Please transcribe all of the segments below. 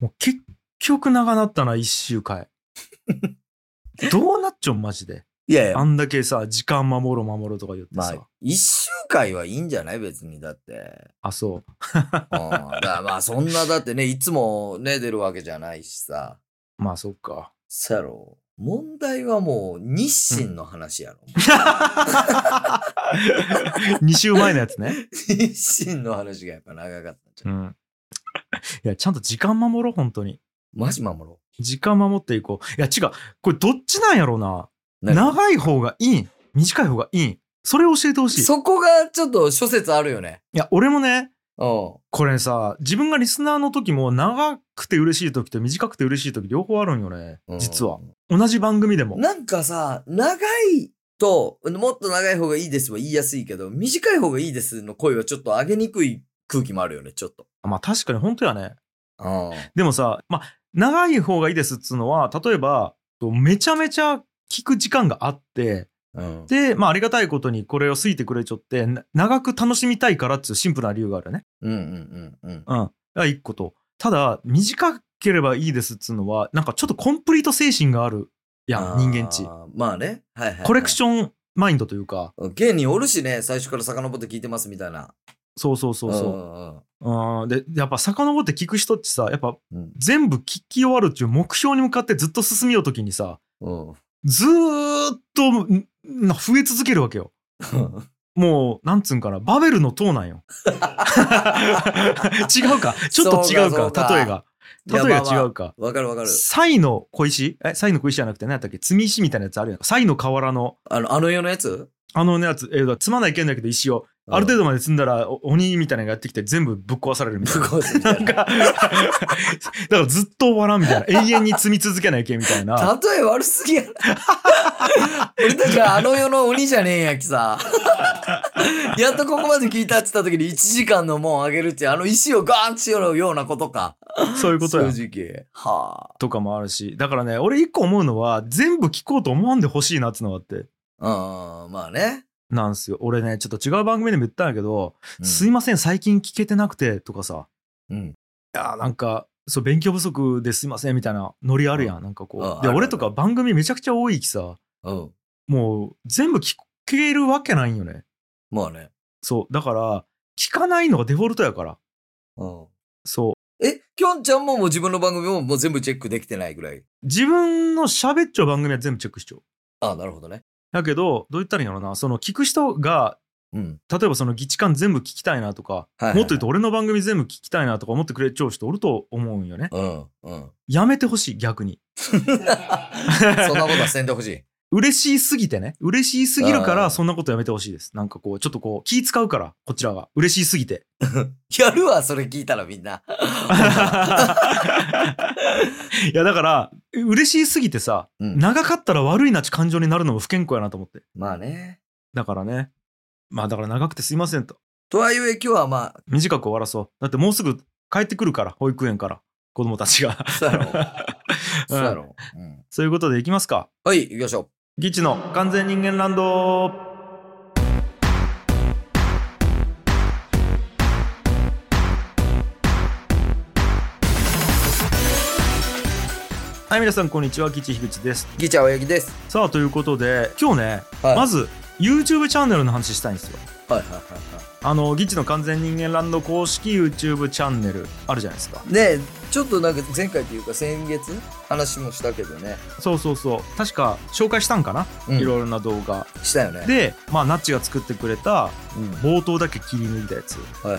もう結局長なったな、一週間。どうなっちゃうんマジで。いやいやあ、んだけさ、時間守ろう守ろうとか言ってさ。まあ、一週間はいいんじゃない別に、だって。あ、そう。うん。だからまあ、そんな、だってね、いつもね、出るわけじゃないしさ。まあ、そっか。そやろ。問題はもう、日清の話やろ。2週前のやつね。日清の話がやっぱ長かったんじゃ。うんん。いや、ちゃんと時間守ろう、本当に。マジ守ろ時間守っていこう。いや、違う。これどっちなんやろうな。う。長い方がいいん短い方がいいんそれ教えてほしい。いそこがちょっと諸説あるよね。や、俺もね、うん。これさ、自分がリスナーの時も長くて嬉しい時と短くて嬉しい時両方あるんよね。実は。同じ番組でも。なんかさ、長いと、もっと長い方がいいですは言いやすいけど、短い方がいいですの声はちょっと上げにくい空気もあるよね、ちょっと。まあ確かに本当やね。うん。でもさ、まあ、長い方がいいですっつうのは、例えば、めちゃめちゃ聞く時間があって、うん。で、まあありがたいことにこれを好いてくれちょって、な長く楽しみたいからっつうシンプルな理由があるよね。うんうんうんうん。うん。が一個と。ただ、短ければいいですっつうのは、なんかちょっとコンプリート精神があるやん、人間値。あーまあね。はいはい、はい。コレクションマインドというか、芸人おるしね、最初から遡って聞いてますみたいな。そうそうそうそう。そうん、で、やっぱ遡って聞く人ってさ、やっぱ。全部聞き終わるっていう目標に向かってずっと進みようときにさ、うん。ずーっと増え続けるわけよ。もう、なんつうんかな、バベルの塔なんよ。違うか？ちょっと違うか、例えが。例えが違うか？わかるわかる。サイの小石？え、サイの小石じゃなくて何やったっけ？積み石みたいなやつあるやん。サイの河原の、あの、あの世のやつ？あのやつ、えー、積まないけんだけど石を、ある程度まで積んだらお鬼みたいなのがやってきて全部ぶっ壊されるみたいな。ぶっ壊すみたいななんか、だからずっと終わらんみたいな。永遠に積み続けないけんみたいな。例え悪すぎやな。俺たちはあの世の鬼じゃねえんやきさ。やっとここまで聞いたって言った時に1時間のもんあげるってあの石をガーンってようようなことか。そういうことや。正直。はとかもあるし。だからね、俺一個思うのは、全部聞こうと思わんでほしいなってのがあって。あ。うん、まあね。なんすよ。俺ね、ちょっと違う番組でも言ったんやけど、うんすいません、最近聞けてなくて、とかさ。うん。いやーなんか、そう、勉強不足ですいません、みたいなノリあるやん。なんかこう。で、俺とか番組めちゃくちゃ多いきさ、うん。もう全部聞けるわけないんよね。まあね。そう。だから、聞かないのがデフォルトやから。うん。そう。え、きょんちゃんももう自分の番組ももう全部チェックできてないぐらい？自分の喋っちゃう番組は全部チェックしちゃう。ああ、なるほどね。だけど、どう言ったらいいんやろな。その聞く人が、うん。例えばその議事感全部聞きたいなとか、はいはいはいもっと言うと俺の番組全部聞きたいなとか思ってくれちゃう人おると思うんよね。うん。うん。やめてほしい、逆に。そんなことはせんでほしい。嬉しすぎてね。嬉しすぎるから、そんなことやめてほしいです。なんかこう、ちょっとこう、気使うから、こちらが。嬉しすぎて。やるわ、それ聞いたらみんな。いや、だから、嬉しすぎてさ、うん長かったら悪いなち感情になるのも不健康やなと思って。まあね。だからね。まあだから長くてすいませんと。とはいえ今日はまあ、短く終わらそう。だってもうすぐ帰ってくるから、保育園から。子供たちが。そうやろ。そうやろ。うん。そういうことでいきますか。はい、行きましょギチの完全人間ランド。はい、皆さん、こんにちは。ギチ樋口です。う。ギチャ青柳です。さあ、ということで、今日ね、はい。まず、YouTube チャンネルの話したいんですよ。はいはいはいはあの、ギチの完全人間ランド公式 YouTube チャンネルあるじゃないですか。い。ねえ、ちょっとなんか前回というか先月話もしたけどね。そうそうそう。確か紹介したんかな、うんいろいろな動画。したよね。で、まあ、ナッチが作ってくれたうん。冒頭だけ切り抜いたやつはいはいはい。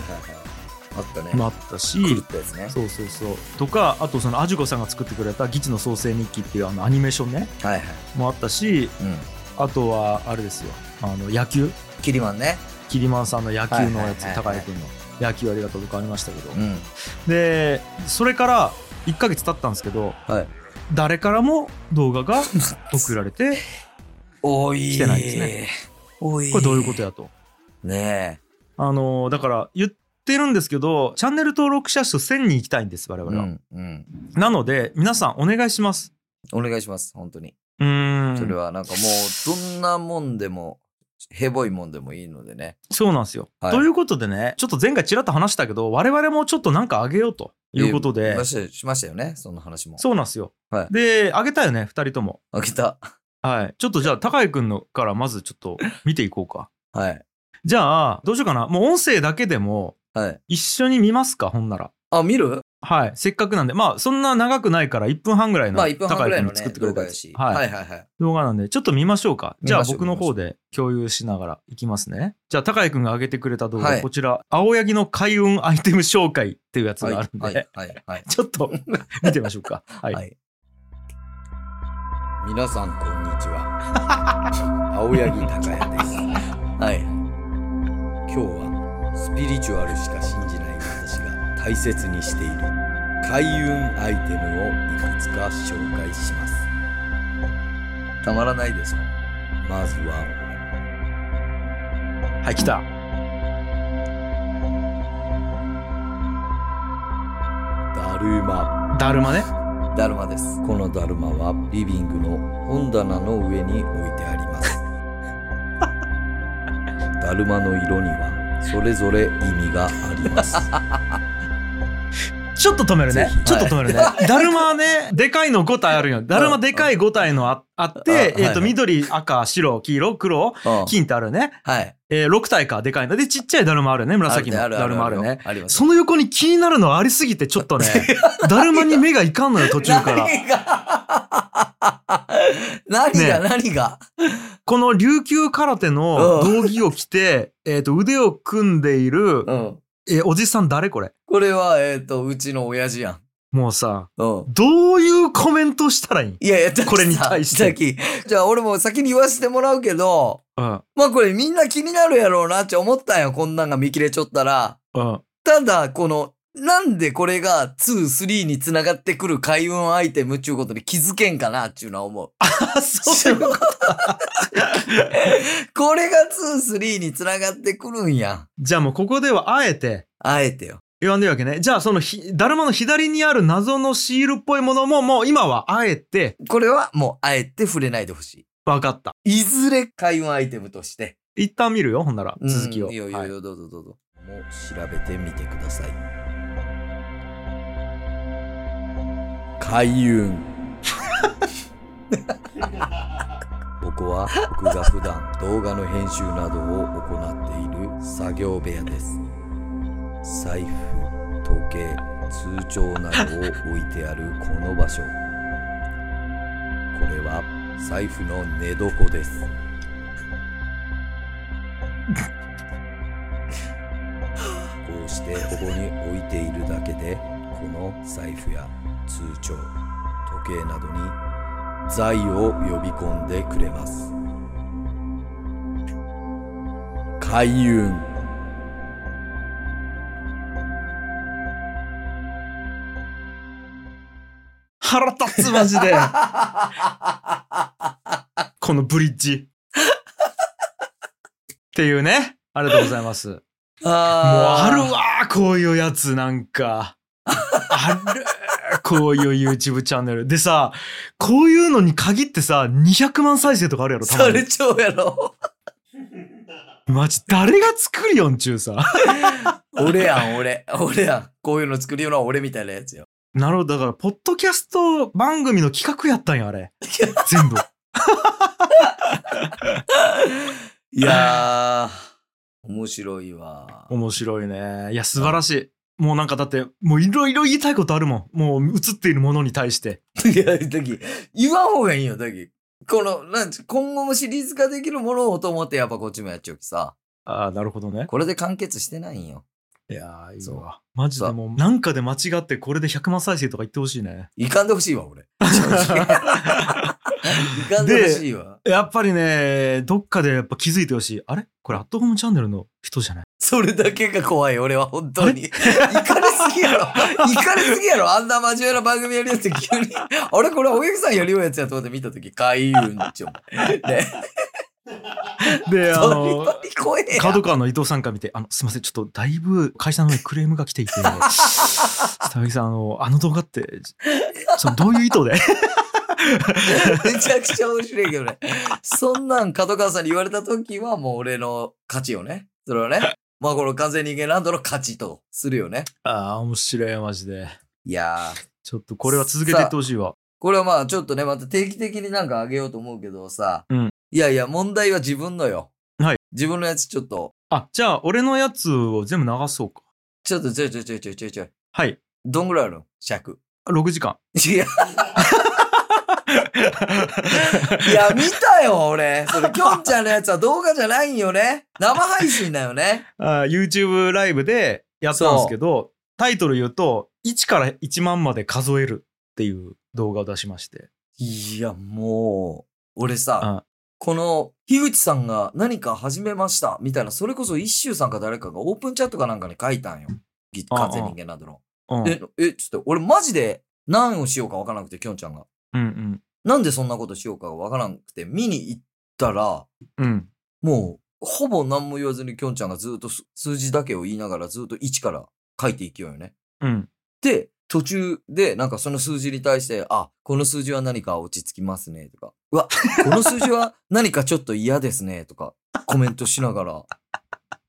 あったね。もあったし、狂ったやつね。そうそうそう。とか、あとそのアジュコさんが作ってくれたギチの創世日記っていうあのアニメーションね、はいはい。もあったし、うん。あとはあれですよ。あの野球？キリマンね。キリマンさんの野球のやつ、はいはいはいはい高井君の野球ありがとうとかありましたけど、うん。でそれから1ヶ月経ったんですけどはい。誰からも動画が 送られて。来てないですね。おい。これどういうことやとねあのだから言ってるんですけどチャンネル登録者数1000人行きたいんです我え。々は、うん。うん。なので皆さんお願いしますお願いします。本当に。うーんそれはなんかもう、どんなもんでもヘボいもんでもいいのでね。そうなんですよ。はいということでね、ちょっと前回ちらっと話したけど、我々もちょっとなんかあげようということでま、しましたよね、その話も。そうなんですよ。はいで、あげたよね、二人とも。開けた。はい。ちょっとじゃあ、高井くんのからまずちょっと見ていこうか。はい。じゃあ、どうしようかな。もう音声だけでもはい。一緒に見ますか、ほんなら。あ、見る？はい。せっかくなんで、まあ、そんな長くないから1分半ぐらいのまあ1分半ぐらいの作ってくれたやつ動画やし。はい。はいはいはい。動画なんで、ちょっと見ましょうか。じゃあ僕の方で共有しながらいきますね。じゃあ高井くんが上げてくれた動画、はいこちら、青柳の開運アイテム紹介っていうやつはいがあるんで、はいはいはい。ちょっと 見てみましょうか。はい。はい。皆さんこんにちは。青柳高也です。はい。今日はスピリチュアルしか信じ大切にしている開運アイテムをいくつか紹介します。たまらないでしょ。まずははい、来た。だるま。だるまね。だるまです。このだるまはリビングの本棚の上に置いてあります。だるまの色にはそれぞれ意味があります。ちょっと止めるね。ちょっと止めるね。だるまはね、でかいの5体あるよ。だるまでかい5体のああって、えっと、はい緑、赤、白、黄色、黒、うん金ってあるね。はい。えー、6体か、でかいの。で、ちっちゃいだるまあるね。紫のだるまあるね。。あります。その横に気になるのありすぎて、ちょっとね、だるまに目がいかんのよ、途中から。何が？何が？ね何が？この琉球空手のうん道着を着て、えっと、腕を組んでいる、うん。えーおじさん誰これ？これは、えっ、と、うちの親父やん。もうさ、うん。どういうコメントしたらいいん？いやいや、これに対してじゃあ俺も先に言わせてもらうけど、うん。まあこれみんな気になるやろうなって思ったんよ。こんなんが見切れちょったら。うん。ただ、この、なんでこれが2、3につながってくる開運アイテムっていうことで気づけんかなっていうのは思う。あ、そういうこと？これが2、3につながってくるんや。じゃあもうここではあえてあえてよ。言わんでるわけね。じゃあそのひ、だるまの左にある謎のシールっぽいものももう今はあえてこれはもうあえて触れないでほしい。分かった。いずれ開運アイテムとして。一旦見るよ、ほんなら。続きを。うんいいよいいよいいよ、どうぞどうぞ。もう調べてみてください。開運。ここは僕が普段動画の編集などを行っている作業部屋です。財布、時計、通帳などを置いてあるこの場所。これは財布の寝床です。の財布や通帳時計などに財を呼び込んでくれます開運腹立つ、マジで。このブリッジ。っていうね。ありがとうございます。もうああるわこういうやつなんか。あるこういう YouTube チャンネル。でさ、こういうのに限ってさ、200万再生とかあるやろ、たまにそれ超やろマジ、誰が作るよんちゅうさ。俺やん俺俺やんこういうの作るような俺みたいなやつよなるほど。だから、ポッドキャスト番組の企画やったんや、あれ。全部。いやー面白いわ面白いね。いや、素晴らしい。もうなんかだって、もういろいろ言いたいことあるもん。もう映っているものに対して。いや、だき、言わん方がいいよ、だき。この、なんち、今後もシリーズ化できるものをと思って、やっぱこっちもやっちゃうきさ。ああ、なるほどね。これで完結してないんよ。いやー、いいわ。マジでもう、なんかで間違ってこれで100万再生とか言ってほしいね。いかんでほしいわ、俺。いかんでほしいわ。やっぱりね、どっかでやっぱ気づいてほしい。あれ？これアットホームチャンネルの人じゃない？それだけが怖い、俺は、本当に。いかれすぎやろ。いかれすぎやろ。あんな真面目な番組やるやつ急に。あれこれ、お客さんやるようやつやと思って見たとき、開運ちょ。ね。で、あその角川の伊藤さんから見て、あの、すいません、ちょっとだいぶ会社の方にクレームが来ていて、佐々木さん、あの、あの動画って、そのどういう意図で？めちゃくちゃ面白いけどね。そんなん角川さんに言われた時はもう俺の勝ちよね。それはね。まあこの完全人間ランドの勝ちとするよね。ああ、面白い、マジで。いやー。ちょっとこれは続けていってほしいわ。これはまあちょっとね、また定期的になんかあげようと思うけどさ。うんいやいや、問題は自分のよ。はい。自分のやつちょっと、あ、じゃあ、俺のやつを全部流そうか。ちょっとちょいちょいちょいちょいちょいちょい。はい。どんぐらいあるの？尺。6時間。いや、いや、見たよ、俺。それ、きょんちゃんのやつは動画じゃないんよね。生配信だよね。あ YouTube ライブでやったんですけど、タイトル言うと、1から1万まで数えるっていう動画を出しまして。いや、もう、俺さあ、この、樋口さんが何か始めました、みたいな、それこそ一周さんか誰かがオープンチャットかなんかに書いたんよ。ぎああ完全人間などの。うん。え、え、ちょっと、俺マジで何をしようかわからなくて、きょんちゃんが。うんなんでそんなことしようかわからなくて、見に行ったら、うん。うん。もう、ほぼ何も言わずにきょんちゃんがずっとす数字だけを言いながらずっと1から書いていきようよね。うん。で、途中でなんかその数字に対して、あ、この数字は何か落ち着きますねとか、うわ、この数字は何かちょっと嫌ですねとか、コメントしながら、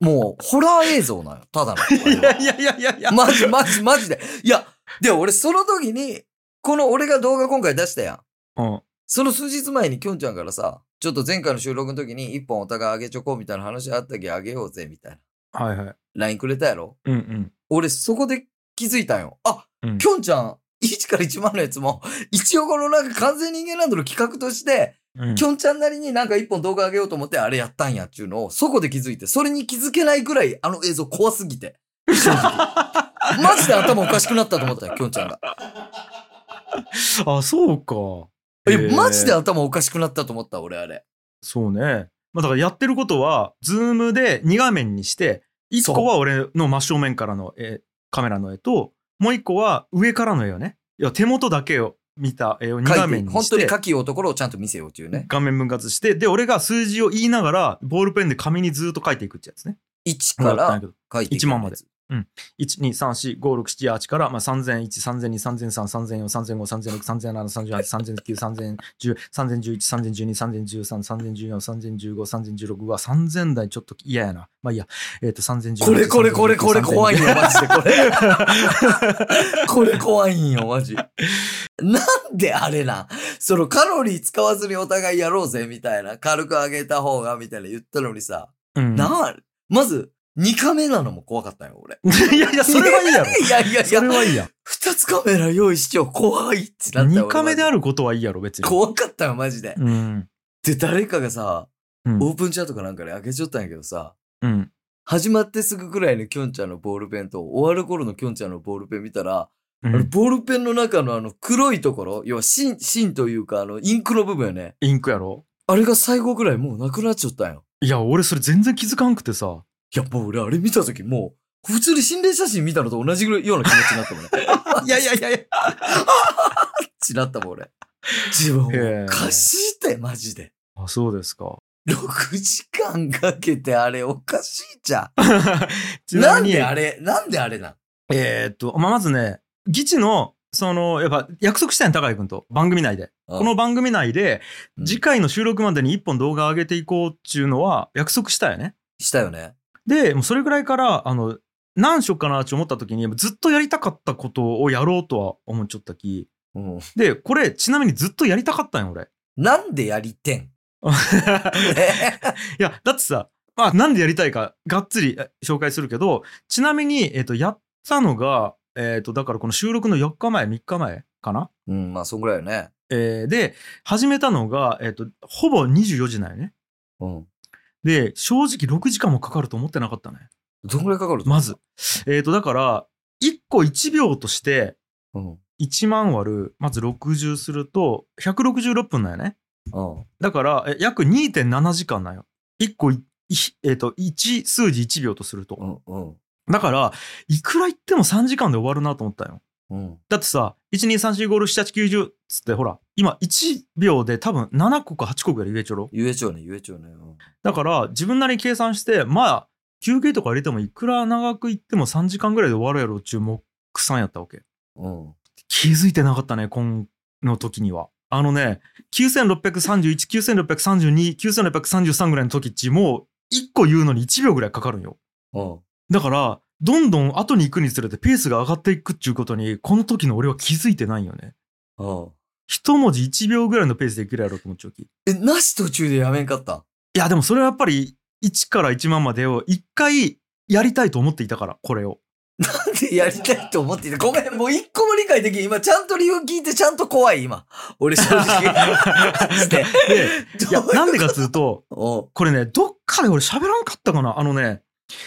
もう、ホラー映像なのよ、ただの。いやいやいやいやいや。マジマジマジで。いや、で、俺その時に、この俺が動画今回出したやん。うん。その数日前にきょんちゃんからさ、ちょっと前回の収録の時に一本お互いあげちょこうみたいな話あったけあげようぜみたいな。はいはい。LINE くれたやろ？うんうん。俺そこで気づいたんよ。あ、うんきょんちゃん、1から1万のやつも、一応このなんか完全人間ランドの企画として、うんきょんちゃんなりになんか一本動画あげようと思ってあれやったんやっちゅうのを、そこで気づいて、それに気づけないくらいあの映像怖すぎて。正直マジで頭おかしくなったと思ったよ、きょんちゃんが。あ、そうか。マジで頭おかしくなったと思った、俺あれ。そうね。まあだからやってることは、ズームで2画面にして、1個は俺の真正面からの絵カメラの絵と、もう1個は上からの絵をね、いや手元だけを見た絵を2画面に本当にして、書きようところをちゃんと見せようっていうね。画面分割して、で、俺が数字を言いながら、ボールペンで紙にずっと書いていくってやつね。1これから書いていく1万まで。1、2、3、4、5、6、7、8から、まあ、3001、3002、3003、3004、3005、3006、3007、3008、3009、3010、3011、3012、3013、3014、3015、3016、うわ、3000台ちょっと嫌やな。まあいいや。えっ、と、3010。これこれこれこれ怖いよ、マジでこれ。これ怖いんよ、マジ。なんであれな。そのカロリー使わずにお互いやろうぜ、みたいな。軽く上げた方が、みたいな言ったのにさ。うん。なあ、まず、2カメなのも怖かったよ、俺。いやいや、それはいいやろ。いやいやいそれや、はいいやん。二つカメラ用意しちゃう怖いってなったよ。2カメである。ることはいいやろ、別に。怖かったよ、マジで。うん。で、誰かがさ、うん。オープンチャットかなんかで上げちゃったんやけどさ、うん。始まってすぐくらいのきょんちゃんのボールペンと、終わる頃のきょんちゃんのボールペン見たら、うんあのボールペンの中のあの黒いところ、要は芯、芯というかあのインクの部分よね。インクやろあれが最後くらいもうなくなっちゃったんよ。いや、俺それ全然気づかんくてさ。いや、もう俺あれ見た時もう、普通に心霊写真見たのと同じぐらいような気持ちになったもんね。いやいやいやいや。ってなったもん俺。自分おかしいって、マジで。あ、そうですか。6時間かけてあれおかしいじゃ ちん。なんであれ、なんであれなん？えーっと、まあ、まずね、議事の、その、やっぱ約束したんや高井君と、番組内で。この番組内で、うん次回の収録までに一本動画上げていこうっていうのは約束したよね。したよね。で、もうそれぐらいから、あの、何しよっかなって思った時に、ずっとやりたかったことをやろうとは思っちゃったき。うん。で、これ、ちなみにずっとやりたかったんよ、俺。なんでやりてん？いや、だってさ、まあ、なんでやりたいか、がっつりえ紹介するけど、ちなみに、えっ、と、やったのが、えっ、と、だからこの収録の4日前、3日前かな？うん、まあ、そんぐらいよね。えーで、始めたのが、えっ、と、ほぼ24時なんよね。うん。で、正直6時間もかかると思ってなかったね。どんぐらいかかるまず。えっ、と、だから、1個1秒として、うん。1万割る、まず60すると、166分なんよね。うん。だから、え約2.7時間なんよ。1個えっ、と、1、数字1秒とすると。うん。うん。だから、いくら言っても3時間で終わるなと思ったよ。うん。だってさ、1、2、3、4、5、6、7、8、90つって、ほら、今1秒で多分7個か8個ぐらい言えちょろ。言えちゃうね、言えちゃうね。うんだから、自分なりに計算して、まあ、休憩とか入れてもいくら長く言っても3時間ぐらいで終わるやろっちゅう目算やったわけ。うん。気づいてなかったね、今の時には。あのね、9631、9632、9633ぐらいの時っち、もう1個言うのに1秒ぐらいかかるんよ。うん。だから、どんどん後に行くにつれてペースが上がっていくっていうことに、この時の俺は気づいてないんよね。うん。一文字1秒ぐらいのペースでいけるやろと思っちゃうき。いえ、なし途中でやめんかった？や、でもそれはやっぱり1から1万までを1回やりたいと思っていたから、これを。なんでやりたいと思っていた？ごめん、もう一個も理解できん。今、ちゃんと理由聞いてちゃんと怖い、今。俺、正直。で、いや、なんでかっつうと、これね、どっかで俺喋らんかったかな？あのね、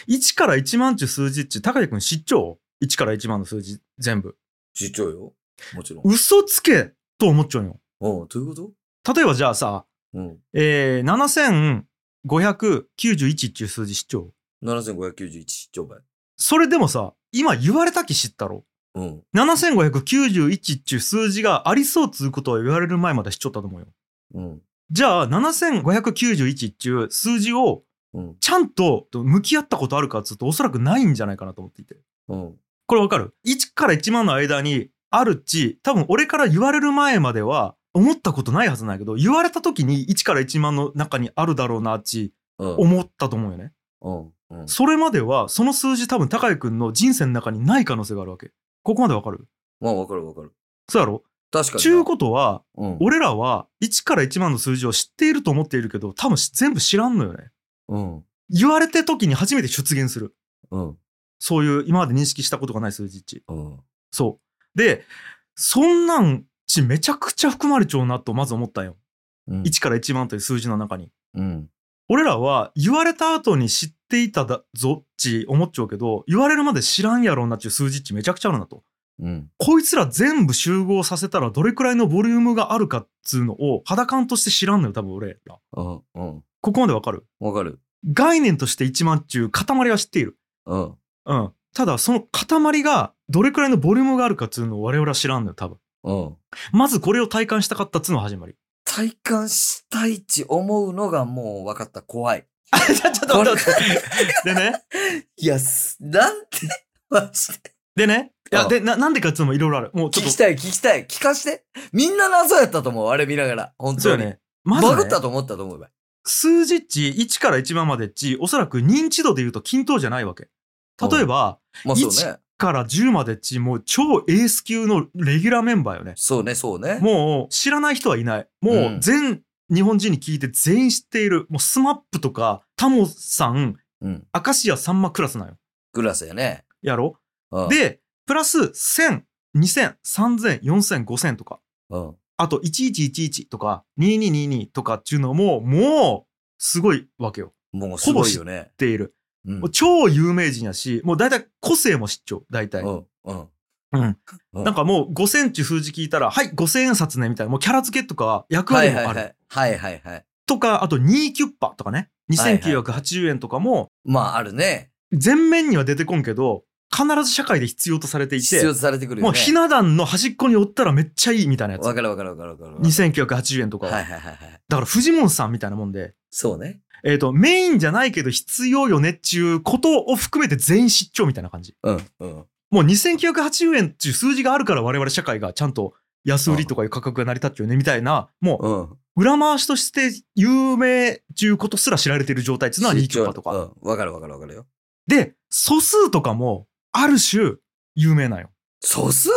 1から1万っちゅう数字っち、高谷くん知っちゃう ?1 から1万の数字全部。知っちゃうよ。もちろん。嘘つけと思っちゃうよ。おうどういうこと？例えばじゃあさ、うん。えー、7591っていう数字知っちゃう？7591、超倍。それでもさ、今言われたき知ったろ？うん。7591っていう数字がありそうっつうことを言われる前まで知っちゃったと思うよ。うん。じゃあ、7591っていう数字をうん。ちゃんと向き合ったことあるかっつうとおそらくないんじゃないかなと思っていて。うん。これわかる ?1 から1万の間にあるっち、多分俺から言われる前までは思ったことないはずないけど、言われた時に1から1万の中にあるだろうなっちうん。思ったと思うよね。うん。うん。それまではその数字多分高井くんの人生の中にない可能性があるわけ。ここまでわかる？まあ、わかるわかる。そうやろ？確かにな。ちゅうことは、うん。俺らは1から1万の数字を知っていると思っているけど、多分全部知らんのよね。うん。言われた時に初めて出現する。うん。そういう今まで認識したことがない数字っち。うん。そう。で、そんなんちめちゃくちゃ含まれちゃうなとまず思ったんよ。うん。1から1万という数字の中に。うん。俺らは言われた後に知っていただぞっち思っちゃうけど、言われるまで知らんやろうなっちゅう数字っちめちゃくちゃあるなと。うん。こいつら全部集合させたらどれくらいのボリュームがあるかっつうのを肌感として知らんのよ、多分俺ら。うん。うん。ここまでわかる？わかる。概念として1万っちゅう塊は知っている。うん。うん。ただその塊がどれくらいのボリュームがあるかっつうのを我々は知らんのよ、多分。うん。まずこれを体感したかったっつうのが始まり。体感したいち思うのがもう分かった。怖い。ち ょちょっと待って待って。でね。いや、すなんて、マジで。でね。いや、うんで、な、なんでかっつうのもいろいろある。もうちょっと。聞きたい、聞きたい。聞かして。みんな謎やったと思う。あれ見ながら。本当に。そうよね。まず、ね、バグったと思ったと思うばい。数字っち1から1万までっち、おそらく認知度で言うと均等じゃないわけ。例えば、まあそうね。から10までっち、もう超エース級のレギュラーメンバーよね。そうね、そうね。もう知らない人はいない。もううん全日本人に聞いて全員知っている。もうスマップとかタモさん、うん。明石家さんまクラスなんよ。クラスやね。やろ？うん、で、プラス1000、2000、3000、4000、5000とか。うん。あと1111とか2222とかっていうのももうすごいわけよ。もうすごいよね。知っている。うんもう超有名人やし、もう大体個性も知っちゃう。大体。うん。うん。なんかもう5センチ数字聞いたら、はい、5千円札ね、みたいな。もうキャラ付けとか役割もある。はいはいはい。とか、あと2キュッパとかね。はいはい2980円とかも、まああるね。全面には出てこんけど、必ず社会で必要とされていて必要、とされてくるよね。もうひな壇の端っこにおったらめっちゃいいみたいなやつわ。かるわかるわかるわかる。2980円とかは。はいはいはいはい。だからフジモンさんみたいなもんで、そうね。えっ、と、メインじゃないけど必要よねっちゅうことを含めて全員知っちゃうみたいな感じ。うんうん。もう2980円っていう数字があるから我々社会がちゃんと安売りとかいう価格が成り立っちゃうねみたいな、もう裏回しとして有名っていうことすら知られている状態っていうのは2キュとか。うん。わかるわかるわかるよ。で、素数とかもある種有名なんよ。素数？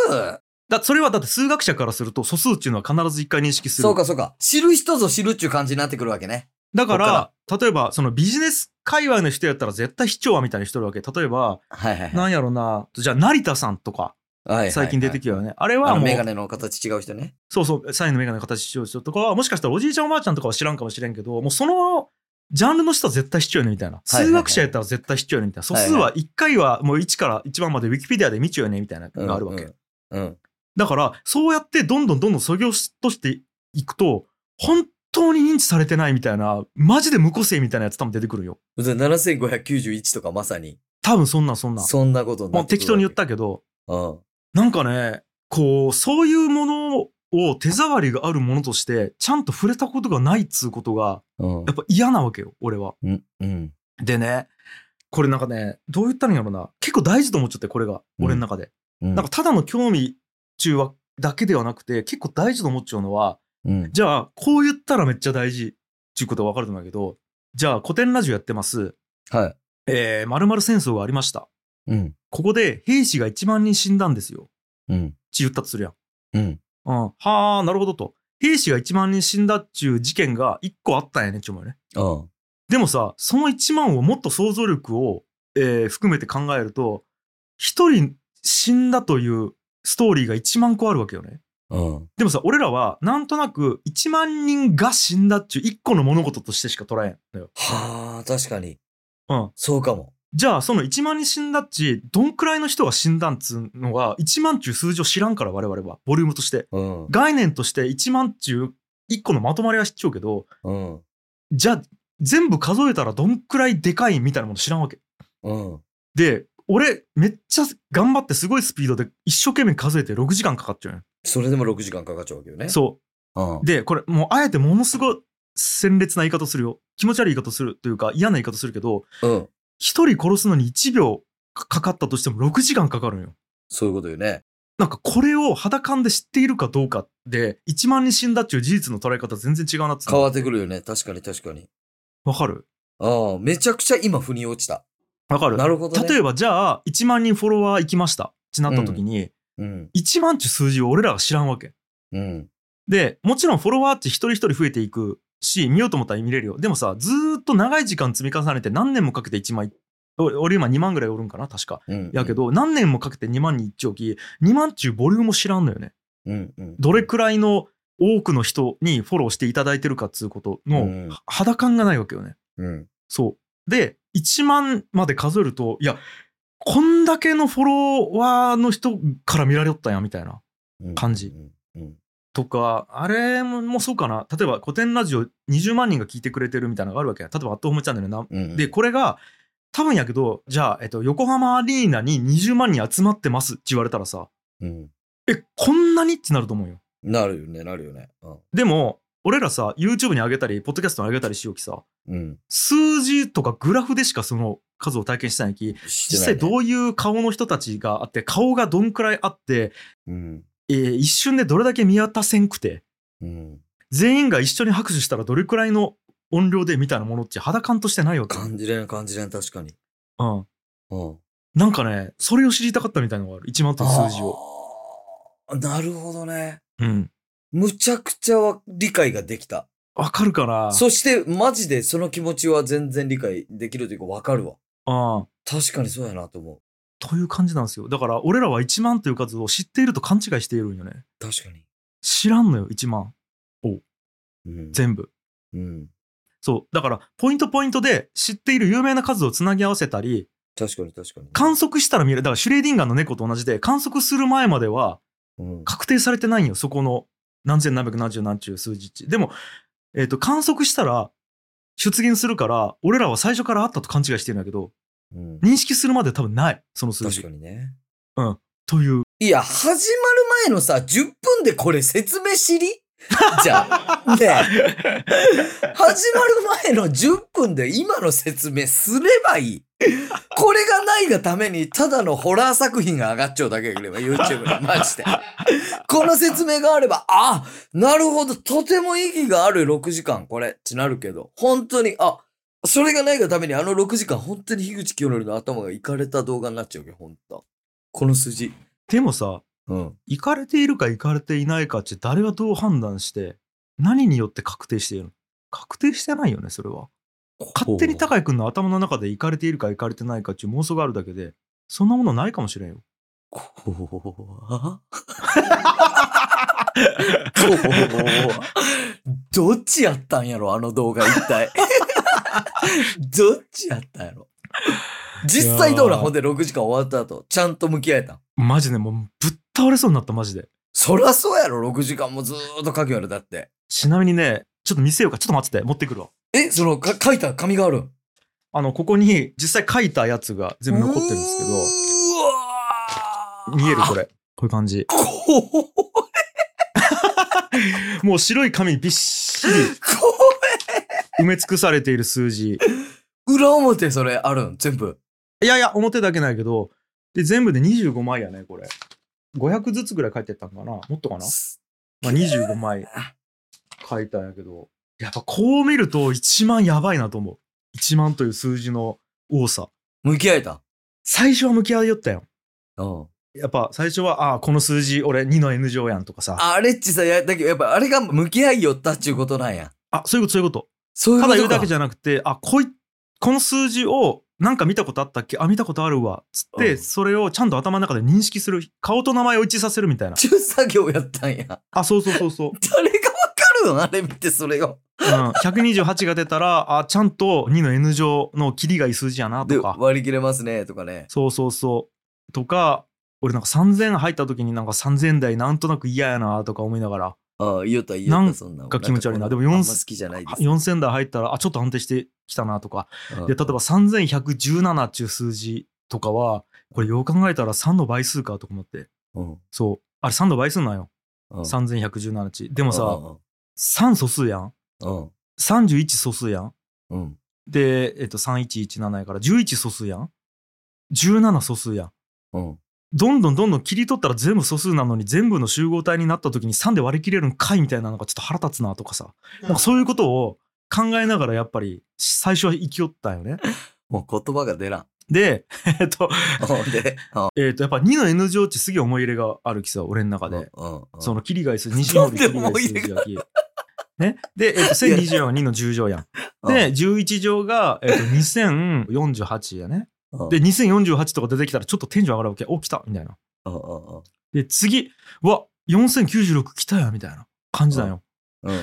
だそれはだって数学者からすると素数っていうのは必ず一回認識する。そうかそうか。知る人ぞ知るっちゅう感じになってくるわけね。だから例えばそのビジネス界隈の人やったら絶対市長はみたいな人いるわけ。例えば、はいはいはい。なんやろな、じゃあ成田さんとかはいはいはい最近出てきたよね。あれあはもうのメガネの形違う人ね。そうそう、サインのメガネの形しよう人とかは、もしかしたらおじいちゃんおばあちゃんとかは知らんかもしれんけど、もうそのジャンルの人は絶対知っちゃうよねみたいな。はいはい数学者やったら絶対知っちゃうよねみたいな。素数は1回はもう1から1番までウィキペディアで見ちゃうよねみたいなのがあるわけ。うんうん。だから、そうやってどんどんどんどん作業としていくと、本当に認知されてないみたいな、マジで無個性みたいなやつ多分出てくるよ。うん。7591とかまさに。多分そんなんそんなん。そんなことになもうってくる適当に言っ。たけど、うん。なんかね、こう、そういうものを手触りがあるものとして、ちゃんと触れたことがないっつうことが、うんやっぱ嫌なわけよ、俺は。うん。うん。でね、これなんかね、どう言ったらいいんやろな。結構大事と思っちゃって、これが、うん俺の中で。うん。なんかただの興味中はだけではなくて、結構大事と思っちゃうのは、うん。じゃあ、こう言ったらめっちゃ大事っていうことが分かると思うんだけど、じゃあ古典ラジオやってます。はい。えー、〇〇戦争がありました。うん。ここで兵士が1万人死んだんですよ。うん。って言ったとするやん。うん。うん。はあ、なるほどと。兵士が1万人死んだっちゅう事件が1個あったんやねって思うよね。うん。でもさ、その1万をもっと想像力を、えー含めて考えると、1人死んだというストーリーが1万個あるわけよね。うん。でもさ、俺らはなんとなく1万人が死んだっちゅう1個の物事としてしか捉えんのよ。はあ、確かに。うん。そうかも。じゃあ、その1万人死んだっち、どんくらいの人が死んだんつうのが、1万っちゅう数字を知らんから、我々は。ボリュームとして。うん。概念として1万っちゅう1個のまとまりは知っちゃうけど、うん。じゃあ、全部数えたらどんくらいでかいみたいなもの知らんわけ。うん。で、俺、めっちゃ頑張ってすごいスピードで一生懸命数えて6時間かかっちゃうよ、それでも6時間かかっちゃうわけよね。そう。うん。で、これ、もうあえてものすごい鮮烈な言い方するよ。気持ち悪い言い方するというか嫌な言い方するけど、うん。一人殺すのに1秒かかかったとしても6時間かかるんよ。そういうことよね。なんかこれを肌感で知っているかどうかで、1万人死んだっていう事実の捉え方全然違うなっつうの変わってくるよね。確かに確かに。わかる？ああ、めちゃくちゃ今腑に落ちた。わかるなるほどね。例えばじゃあ、1万人フォロワー行きましたってなった時に、うん。1万っていう数字を俺らが知らんわけ。うん。で、もちろんフォロワーって一人一人増えていくし、見ようと思ったら見れるよ。でもさ、ずーっと長い時間積み重ねて何年もかけて1万俺今2万ぐらいおるんかな確か。うん。やけど、何年もかけて2万に一丁き、2万っちゅうボリュームを知らんのよね。うん。うん。どれくらいの多くの人にフォローしていただいてるかっつうことのうん肌感がないわけよね。うん。そう。で、1万まで数えると、いや、こんだけのフォロワーの人から見られよったんや、みたいな。うん。感じうん。うん。とか、あれもそうかな。例えば古典ラジオ20万人が聞いてくれてるみたいなのがあるわけや。例えばアットホームチャンネルな。うん。で、これが、多分やけど、じゃあ、えっと、横浜アリーナに20万人集まってますって言われたらさ、うん。え、こんなにってなると思うよ。なるよね、なるよね。でも、俺らさ、YouTube に上げたり、ポッドキャストに上げたりしようきさ、うん。数字とかグラフでしかその数を体験してないき、実際どうういう顔の人たちがあって、顔がどんくらいあって、うん。えー一瞬でどれだけ見渡せんくて、うん。全員が一緒に拍手したらどれくらいの音量でみたいなものって肌感としてないわけ。感じれん、感じれん、確かに。うん。うん。なんかね、それを知りたかったみたいなのがある。1万という数字を。なるほどね。うん。むちゃくちゃわ理解ができた。わかるかなそして、マジでその気持ちは全然理解できるというかわかるわ。ああ。確かにそうやなと思という感じなんですよ。だから、俺らは1万という数を知っていると勘違いしているんよね。う。確かに。知らんのよ、1万。うん。全部。うん。そう。だから、ポイントポイントで知っている有名な数をつなぎ合わせたり、確かに確かに。観測したら見える。だから、シュレーディンガーの猫と同じで、観測する前まではうん。確定されてないんよ、そこの何千何百何十何十数字値。でも、えっ、と、観測したら出現するから、俺らは最初からあったと勘違いしてるんだけど、うん。認識するまで多分ない、その数字確か。にね。という。いや、始まる前のさ、10分でこれ説明知り？じゃあ、ね。始まる前の10分で今の説明すればいい。これがないがために、ただのホラー作品が上がっちゃうだけやければ、YouTube に。マジで。この説明があれば、あ、なるほど、とても意義がある6時間、これ、ってなるけど、本当に、あ、それがないがためにあの6時間、本当に樋口清則の頭がいかれた動画になっちゃうけど、本当この数字。でもさ、うん。行かれているか行かれていないかって誰がどう判断して、何によって確定しているの？確定してないよね、それは。勝手に高井君の頭の中で行かれているか行かれてないかっていう妄想があるだけで、そんなものないかもしれんよ。怖どっちやったんやろあの動画一体。どっちやったんやろ？実際どうなほんで6時間終わった後、ちゃんと向き合えたん？マジでもうぶっ倒れそうになった、マジで。そらそうやろ ?6 時間もずーっと書くやろだって。ちなみにね、ちょっと見せようか。ちょっと待ってて、持ってくるわ。え、その、か書いた？紙があるん？あの、ここに実際書いたやつが全部残ってるんですけうど、わー見えるこれ。こういう感じ。こもう白い紙にびっしりこ埋め尽くされている数字。裏表それあるん？全部。いやいや、表だけないけど、で、全部で25枚やね、これ。500ずつぐらい書いてったんかな？もっとかな？まあ、25枚。書いたんやけど、やっぱこう見ると1万やばいなと思う。1万という数字の多さ。向き合えた？最初は向き合いよったよ。うん。やっぱ最初は、ああ、この数字俺2の N 乗やんとかさ。あれっちさ、や、だけどやっぱあれが向き合いよったっちゅうことなんや。あ、そういうことそういうこと。そういうことか。ただ言うだけじゃなくて、あ、こい、この数字をなんか見たことあったっけ？あ、見たことあるわ。つって、うんそれをちゃんと頭の中で認識する。顔と名前を一致させるみたいな。中作業やったんや。あ、そうそうそうそう。誰がわかるんあれ見てそれを。うん、128が出たら、あ、ちゃんと2の N 乗の切りがいい数字やなで、とか。割り切れますね、とかね。そうそうそう。とか、俺なんか3000入った時になんか3000台なんとなく嫌やなとか思いながら、ああ、言おった言おった、なんか。気持ち悪いなでもんかこの四あんま好きじゃないです。4000台入ったら、あ、ちょっと安定してきたなとか。うんで、例えば3117っていう数字とかは、これよう考えたら3の倍数かとか思って。うん。そう。あれ3の倍数なんよ。うん。3117値。でもさ、う3素数やん。んうん。31素数やん。うん。で、えっと、3117やから11素数やん。17素数やん。うん。どんどんどんどん切り取ったら全部素数なのに全部の集合体になった時に3で割り切れるんかいみたいなのがちょっと腹立つなとかさ。なんかそういうことを考えながらやっぱり最初は生きよったんよね。もう言葉が出らん。で、えっと、で、うんえっと、やっぱ2の N 乗値すげえ思い入れがあるきさ、俺の中で。その切り返す、西の方で切り返す数字がき。ね？で、えっと、1024は2の10乗やん。で、11乗が、えっと、2048やね。うんで、2048とか出てきたらちょっとテンション上がるわけ。お、来たみたいな。で、次、うわ、4096来たやみたいな感じだよ。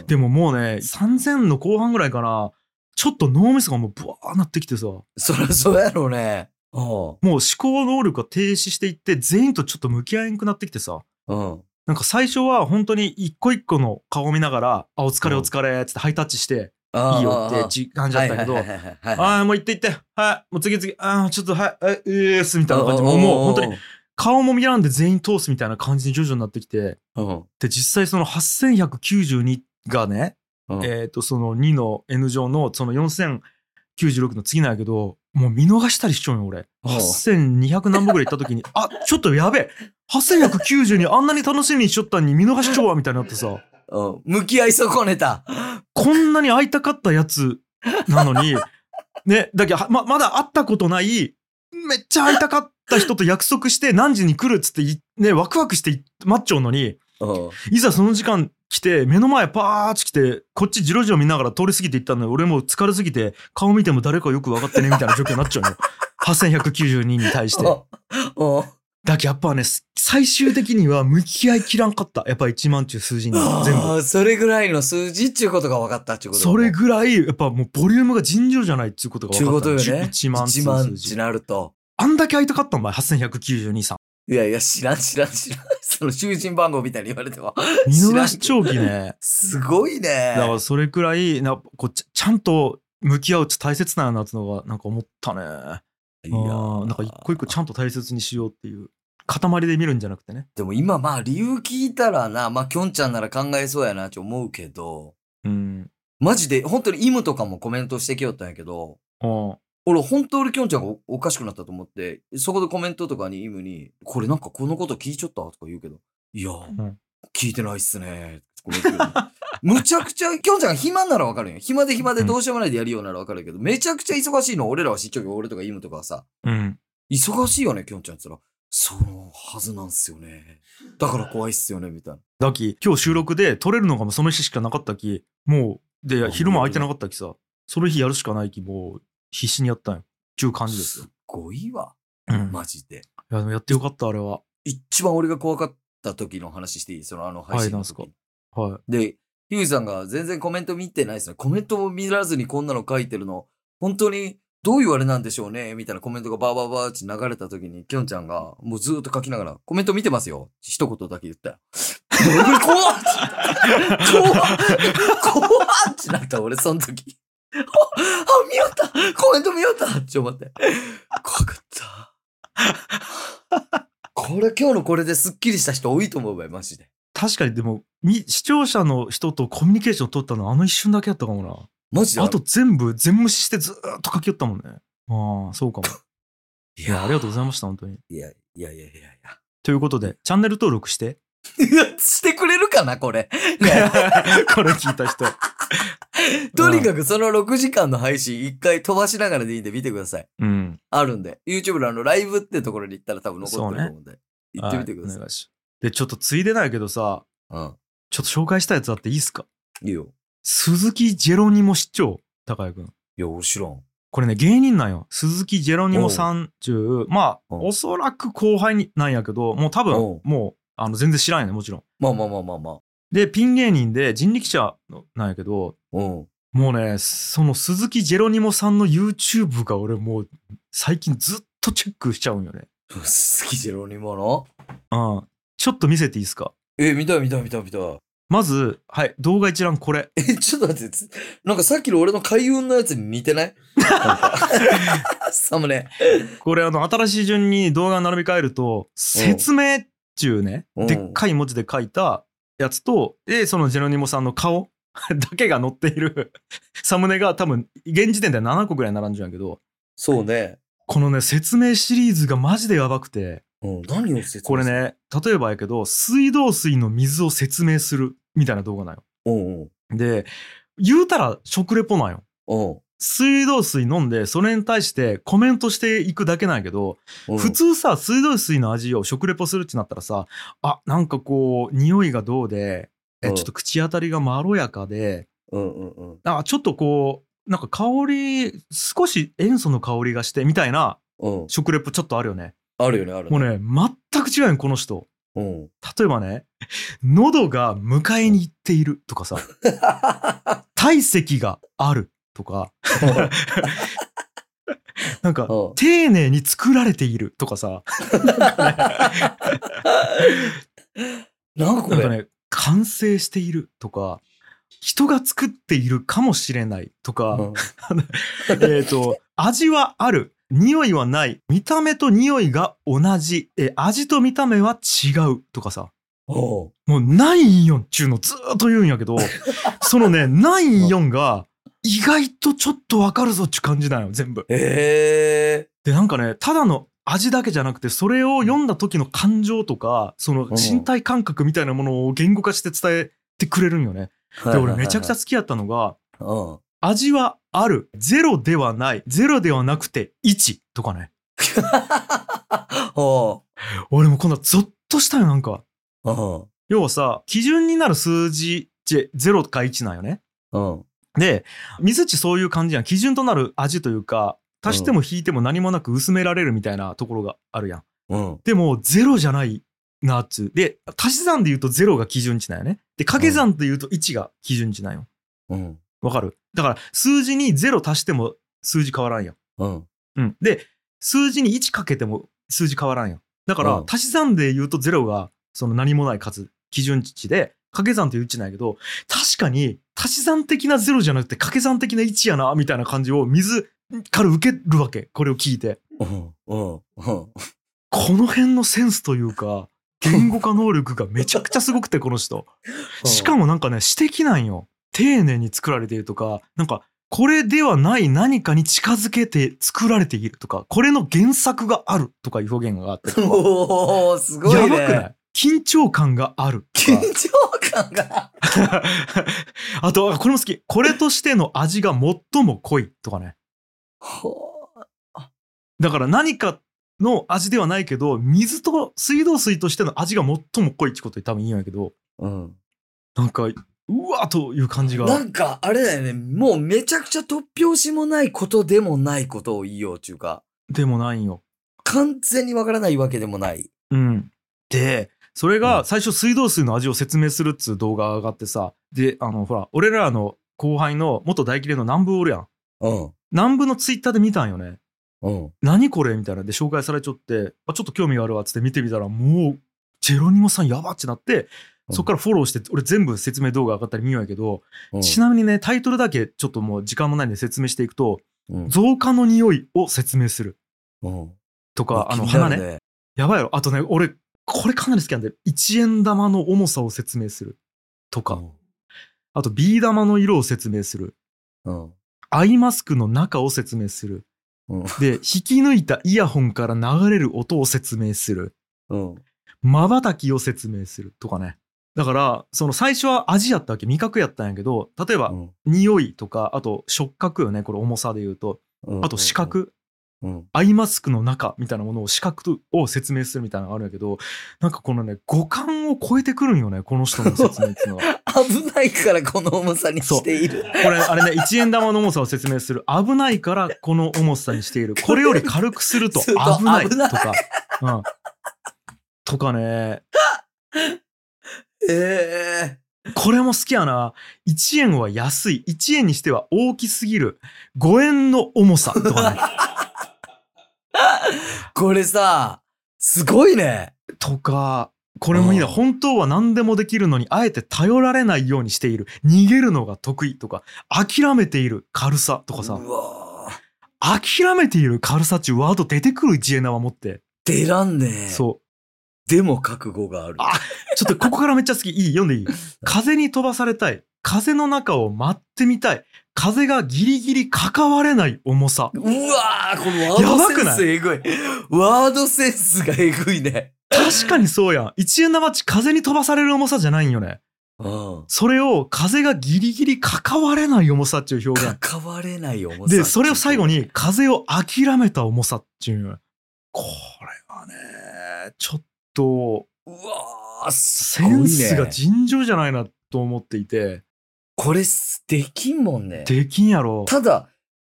でももうね、3000の後半ぐらいかな、ちょっと脳みそがもうブワーなってきてさ、もそりゃそうやろうね。うん。う思考能力が停止していって、全員とちょっと向き合えんくなってきてさ、うん。なんか最初は本当に一個一個の顔を見ながら、あ、お疲れうんお疲れっつってハイタッチして、あいいよってじ感じだったけど、ああ、もう行って行って、はい、もう次々、ああ、ちょっと、はい、え、えーす、みたいな感じで、もうもう本当に顔も見らんで全員通すみたいな感じに徐々になってきて、うん。で、実際その8192がね、うん。えっ、と、その2の N 乗のその4096の次なんやけど、もう見逃したりしちゃうよ、俺。うん8200何歩ぐらい行った時に、あ、ちょっとやべえ !8190 あんなに楽しみにしちゃったのに見逃しちゃうわ、みたいになってさ、うん。向き合い損ねた。こんなに会いたかったやつなのに、ね、だけど、はま、まだ会ったことない、めっちゃ会いたかった人と約束して何時に来るっつってい、ね、ワクワクしてい待っちゃうのに、うん。いざその時間来て、目の前パーッと来て、こっちじろじろ見ながら通り過ぎていったのに、俺もう疲れすぎて、顔見ても誰かよく分かってね、みたいな状況になっちゃうのよ。8192に対して。うん。だけどやっぱね、最終的には向き合いきらんかった。やっぱ1万っていう数字に全部。それぐらいの数字っちゅうことが分かったっちゅうことそれぐらい、やっぱもうボリュームが尋常じゃないっていうことがちゅう分かった。ことよね。1万ってい1万っう数字ち。なると。あんだけ会いたかったんばい、8192さん。いやいや、知らん知らん知らん。その囚人番号みたいに言われても。見逃し長期ね。すごいね。だからそれくらいなこうちちゃんと向き合うって大切なんやなってのがなんか思ったね。いやなんか一個一個ちゃんと大切にしようっていう塊で見るんじゃなくてね。でも今まあ理由聞いたらな、まあきょんちゃんなら考えそうやなって思うけど、うん。マジで本当にイムとかもコメントしてきよったんやけど、あ俺本当にきょんちゃんがおおかしくなったと思って、そこでコメントとかにイムに、これなんかこのこと聞いちゃったとか言うけど、いや、ん聞いてないっすね。むちゃくちゃ、きょんちゃんが暇ならわかるんよ。暇で暇でどうしようもないでやるようならわかるけど、めちゃくちゃ忙しいの俺らは知っちゃうけど、俺とかイムとかはさ、うん。忙しいよね、きょんちゃんって言ったら、そのはずなんすよね。だから怖いっすよね、みたいな。だき、今日収録で撮れるのがその日しかなかったき、もう、で、あ昼間空いてなかったきさ、その日やるしかないき、もう必死にやったんよ。ちゅう感じですよ。すごいわ。うん。いマジで。や、でもやってよかった、あれは。一番俺が怖かった時の話していい？そのあの配信の時、はいなんはで、ヒューさんが全然コメント見てないですね。コメントも見らずにこんなの書いてるの、本当にどういうあれなんでしょうね？みたいなコメントがバーバーバーって流れた時に、きょんちゃんがもうずーっと書きながら、コメント見てますよ。一言だけ言ったよ。俺怖っ怖っ怖っってなった俺その時。あ、あ見よったコメント見よったって思って。怖かった。これ今日のこれですっきりした人多いと思うわよ、マジで。確かにでも、視聴者の人とコミュニケーション取ったのあの一瞬だけやったかもな。マジであと全部全無視してずーっと書き寄ったもんね。ああ、そうかも。いいや、ありがとうございました、本当に。いや、いやいやいやいや。ということで、チャンネル登録して。してくれるかなこれ。これ聞いた人。とにかくその6時間の配信一回飛ばしながらでいいんで見てください。うん。あるんで。YouTube のあのライブってところに行ったら多分残ってると思うんで。行ってみてください。はいで、ちょっとついでないけどさ、うん。ちょっと紹介したやつあっていいっすか？いいよ。鈴木ジェロニモ市長、高谷くん。いや、俺知らん。これね、芸人なんよ。鈴木ジェロニモさんちゅう、まあ、おそらく後輩になんやけど、もう多分もう、あの、全然知らんよね、もちろん。まあまあまあまあまあ。で、ピン芸人で人力車のなんやけど、うん。もうね、その鈴木ジェロニモさんの YouTube が俺もう最近ずっとチェックしちゃうんよね。好きジェロニモの？うん。ちょっと見せていいですか？え、見たい見たい見たい見たい。まず、はい、動画一覧これ。え、ちょっと待って、つなんかさっきの俺の開運のやつに似てない？サムネ。これあの、新しい順に動画並び替えると、説明っちゅうね、うん。でっかい文字で書いたやつと、で、そのジェロニモさんの顔 だけが載っているサムネが多分、現時点で7個ぐらい並んじゃうんやけど、そうね。このね、説明シリーズがマジでやばくて、うん、何を説明これ。ね、例えばやけど、水道水の水を説明するみたいな動画なんよ。うんうん。で、言うたら食レポなんよ。うん水道水飲んで、それに対してコメントしていくだけなんやけど、うん。普通さ、水道水の味を食レポするってなったらさ、あ、なんかこう、匂いがどうで、え、うんちょっと口当たりがまろやかで、うんうんうん。あ、ちょっとこう、なんか香り、少し塩素の香りがして、みたいなうん。食レポちょっとあるよね。あるよね、あるもうね、全く違うよ、この人。うん。例えばね、喉が迎えに行っているとかさ、体積があるとか、なんか、うん。丁寧に作られているとかさ、なんかこれ。なんかね、完成しているとか、人が作っているかもしれないとか、うん。えっと、味はある。匂いはない。見た目と匂いが同じ。え、味と見た目は違うとかさ。もうないんよっちゅうのずーっと言うんやけど、そのね、ないんよんが意外とちょっとわかるぞっちゅう感じなんよ、全部。へえ。で、なんかね、ただの味だけじゃなくて、それを読んだ時の感情とか、その身体感覚みたいなものを言語化して伝えてくれるんよね。で、俺めちゃくちゃ好きやったのが、うん。味はある。ゼロではない。ゼロではなくて1とかね。おう俺もこんなゾッとしたよ、なんか。うん。要はさ、基準になる数字って0か1なんよね。うん。で、水っちそういう感じやん。基準となる味というか、足しても引いても何もなく薄められるみたいなところがあるやん。うん。でも、ゼロじゃないなっつう。で、足し算で言うとゼロが基準値なんよね。で、掛け算で言うと1が基準値なんよ。うん。わかる？だから、数字にゼロ足しても数字変わらんやん。うん。うん。で、数字に1かけても数字変わらんやん。だから、うん足し算で言うとゼロがその何もない数、基準値で、掛け算という値なんやけど、確かに足し算的なゼロじゃなくて掛け算的な1やな、みたいな感じを水から受けるわけ。これを聞いて。うん。うん。うん。この辺のセンスというか、言語化能力がめちゃくちゃすごくて、この人。しかもなんかね、指摘なんよ。丁寧に作られているとか、なんか、これではない何かに近づけて作られているとか、これの原作があるとかいう表現があって。おおすごいね。やばくない？緊張感があると緊か。張感が。あと、あこれも好き。これとしての味が最も濃いとかね。ほだから何かの味ではないけど、水と水道水としての味が最も濃いってことで多分いいんやけど、うん。なんか、うわーという感じが。なんか、あれだよね。もうめちゃくちゃ突拍子もないことでもないことを言いようっていうか、でもないんよ。完全にわからないわけでもない。うん。で、それうんが最初水道水の味を説明するっつう動画が上がってさ、で、あの、ほら、俺らの後輩の元大嫌いの南部おるやん。うん。南部のツイッターで見たんよね。うん。何これみたいな。で、紹介されちゃって、あ、ちょっと興味があるわっつって見てみたら、もう、ジェロニモさんやばってなって、そっからフォローして、俺全部説明動画上がったり見ようやけど、うん。ちなみにね、タイトルだけちょっともう時間もないんで説明していくと、うん。増加の匂いを説明するうん。とか、あの、花ね。やばいやろ。あとね、俺、これかなり好きなんで、1円玉の重さを説明するとか、あと、ビー玉の色を説明する。うん。アイマスクの中を説明する。うん。で、引き抜いたイヤホンから流れる音を説明する。うん。瞬きを説明するとかね。だから、その最初は味やったわけ、味覚やったんやけど、例えば、うん匂いとか、あと触覚よね、これ重さで言うと。うんあと視覚、うんアイマスクの中みたいなものを視覚を説明するみたいなのがあるんやけど、なんかこのね、五感を超えてくるんよね、この人の説明っていうのは。危ないからこの重さにしている。これ、あれね、一円玉の重さを説明する。危ないからこの重さにしている。これより軽くすると 危ないとか。うん。とかね、えこれも好きやな。1円は安い。1円にしては大きすぎる。5円の重さとかね。ー、これさ、すごいね。とか、これもいいな。うん本当は何でもできるのに、あえて頼られないようにしている。逃げるのが得意とか、諦めている軽さとかさ、うわー諦めている軽さっていうワード出てくる1円玉持って。出らんねそう。でも覚悟がある。あちょっとここからめっちゃ好き。いい読んでいい？風に飛ばされたい。風の中を待ってみたい。風がギリギリ関われない重さ。うわーこのワードセンスえぐい。ワードセンスがえぐいね。確かにそうやん。一円玉っち風に飛ばされる重さじゃないんよね。うん。それを風がギリギリ関われない重さっていう表現。関われない重さ。で、それを最後。に風を諦めた重さっていうこれはね、ちょっとうわセ。ンスが尋常じゃないなと思っていて、これできんもんね。できんやろ。ただ、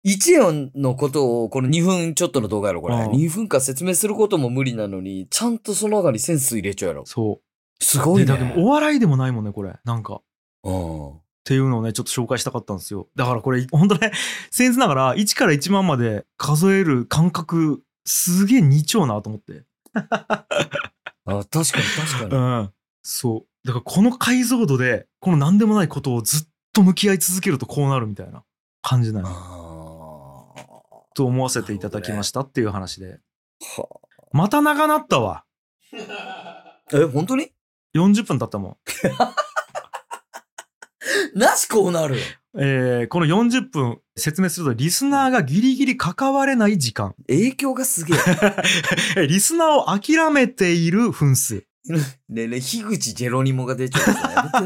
1円のことを、この2分ちょっとの動画やろ、これ。うん2分間説明することも無理なのに、ちゃんとその中にセンス入れちゃうやろ。そう。すごいね。でだけどお笑いでもないもんね、これ。なんか。っうん。ていうのをね、ちょっと紹介したかったんですよ。だからこれ、本当ね、センスながら1から1万まで数える感覚、すげえ二丁なと思って。あ、確かに確かうに。ん。そう。だからこの解像度で、この何でもないことをずっと向き合い続けるとこうなるみたいな感じなの。あと思わせていただきましたっていう話で。また長なったわ。え、本当に？40分経ったもん。なしこうなる。えーこの40分説明すると、リスナーがギリギリ関われない時間。影響がすげえ。リスナーを諦めている分数。ねえねえ、樋口ジェロニモが出ちゃ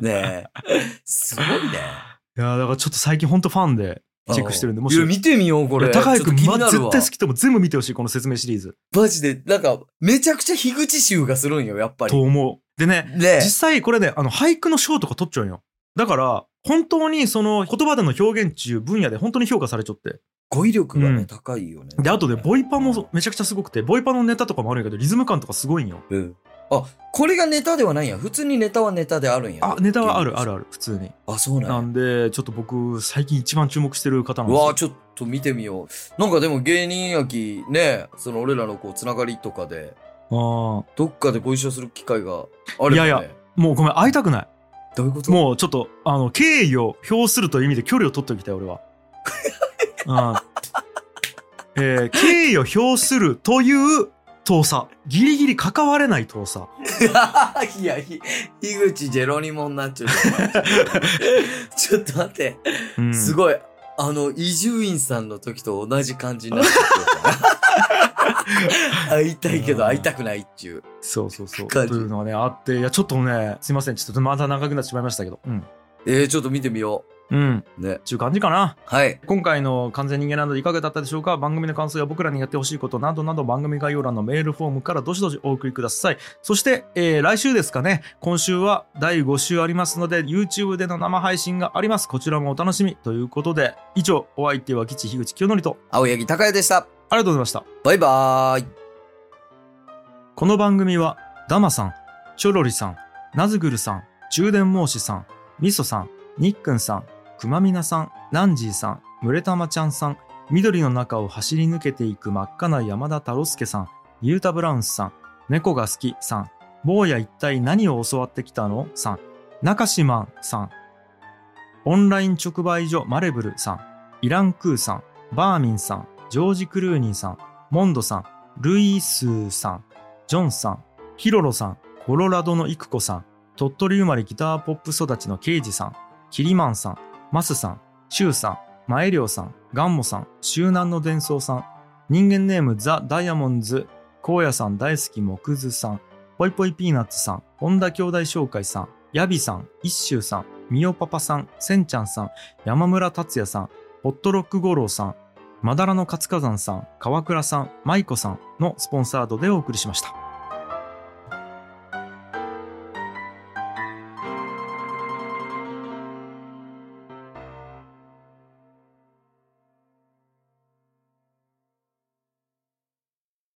うね。ねえ。すごいね。いやーだからちょっと最近ほんとファンでチェックしてるんで、もしいや、見てみよう、これ。高井君、ちょまっと気になるわ絶対好きでも全部見てほしい、この説明シリーズ。マジで、なんか、めちゃくちゃ樋口集がするんよ、やっぱり。と思う。でね、ね実際これね、あの俳句の賞とか取っちゃうんよ。だから、本当にその言葉での表現っていう分野で本当に評価されちゃって。語彙力がね、うん高いよね。で、あとでボイパもめちゃくちゃすごくて、ボイパのネタとかもあるんやけど、リズム感とかすごいんよ。うん。あ、これがネタではないんや。普通にネタはネタであるんや。あ、ネタはあるあるある、普通に。あ、そうなんやなんで、ちょっと僕、最近一番注目してる方なんですよ。うわあちょっと見てみよう。なんかでも芸人やき、ね、その俺らのこう、つながりとかで、あーどっかでご一緒する機会があるよね。いやいやもうごめん、会いたくない。どういうこと？もうちょっと、あの、敬意を表するという意味で距離を取っておきたい、俺は。うんえー敬意を表するという遠さ。ギリギリ関われない遠さ。いや、ひ、樋口ジェロニモになっちゃう。ちょっと待って。うんすごい。あの、伊集院さんの時と同じ感じになってる 会いたいけど会いたくないっていう。そうそうそう。というのがね、あって、いや、ちょっとね、すいません。ちょっとまた長くなってしまいましたけど。うん。えー、ちょっと見てみようん。う。ね。ちゅう感じかな。はい。今回の完全人間ランドいかがだったでしょうか？番組の感想や僕らにやってほしいことなどなど番組概要欄のメールフォームからどしどしお送りください。そして、えー来週ですかね、今週は第5週ありますので YouTube での生配信があります。こちらもお楽しみということで、以上、お相手は吉樋口清則と青柳高也でした。ありがとうございました。バイバーイ。この番組はダマさん、チョロリさん、ナズグルさん、充電申しさん、ミソさん、ニックンさん、くまみなさん、ナンジーさん、ムレタマちゃんさん、緑の中を走り抜けていく真っ赤な山田太郎介さん、ユータ・ブラウンスさん、猫が好きさん、坊や一体何を教わってきたのさん、中島んさん、オンライン直売所マレブルさん、イランクーさん、バーミンさん、ジョージ・クルーニーさん、モンドさん、ルイスさん、ジョンさん、ヒロロさん、コロラドのイクコさん、鳥取生まれギターポップ育ちのケイジさん、キリマンさん、マスさん、シュウさん、マエリョウさん、ガンモさん、周南の伝奏さん、人間ネームザ・ダイヤモンズ、コウヤさん大好きモクズさん、ぽいぽいピーナッツさん、本田兄弟紹介さん、ヤビさん、イッシュ周さん、ミオパパさん、センちゃんさん、山村達也さん、ホットロック五郎さん、まだらの活火山さん、川倉さん、舞子さんのスポンサードでお送りしました。